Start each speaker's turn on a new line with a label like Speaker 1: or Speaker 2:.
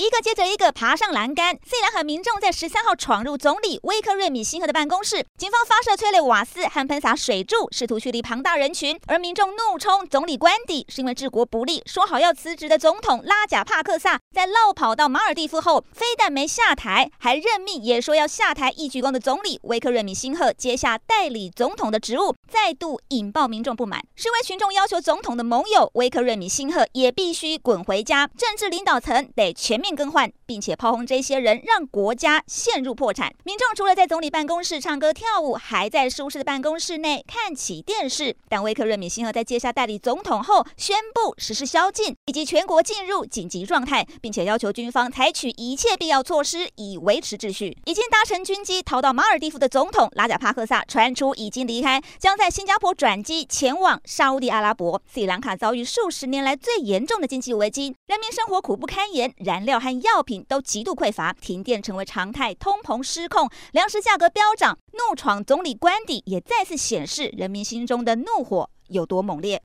Speaker 1: 一个接着一个爬上栏杆，斯里兰卡民众在十三号闯入总理威克瑞米辛赫的办公室，警方发射催泪瓦斯和喷洒水柱，试图驱离庞大人群。而民众怒冲总理官邸，是因为治国不力。说好要辞职的总统拉贾帕克萨，在落跑到马尔地夫后，非但没下台，还任命也说要下台一鞠躬的总理威克瑞米辛赫接下代理总统的职务，再度引爆民众不满。示威群众要求总统的盟友威克瑞米辛赫也必须滚回家，政治领导层得全面更换，并且炮轰这些人，让国家陷入破产。民众除了在总理办公室唱歌跳舞，还在舒适的办公室内看起电视。但威克瑞米辛赫在接下代理总统后，宣布实施宵禁，以及全国进入紧急状态，并且要求军方采取一切必要措施以维持秩序。已经搭乘军机逃到马尔地夫的总统拉贾帕克萨传出已经离开，将在新加坡转机前往沙乌地阿拉伯。斯里兰卡遭遇数十年来最严重的经济危机，人民生活苦不堪言，燃料料和药品都极度匮乏，停电成为常态，通膨失控，粮食价格飙涨，怒闯总理官邸也再次显示人民心中的怒火有多猛烈。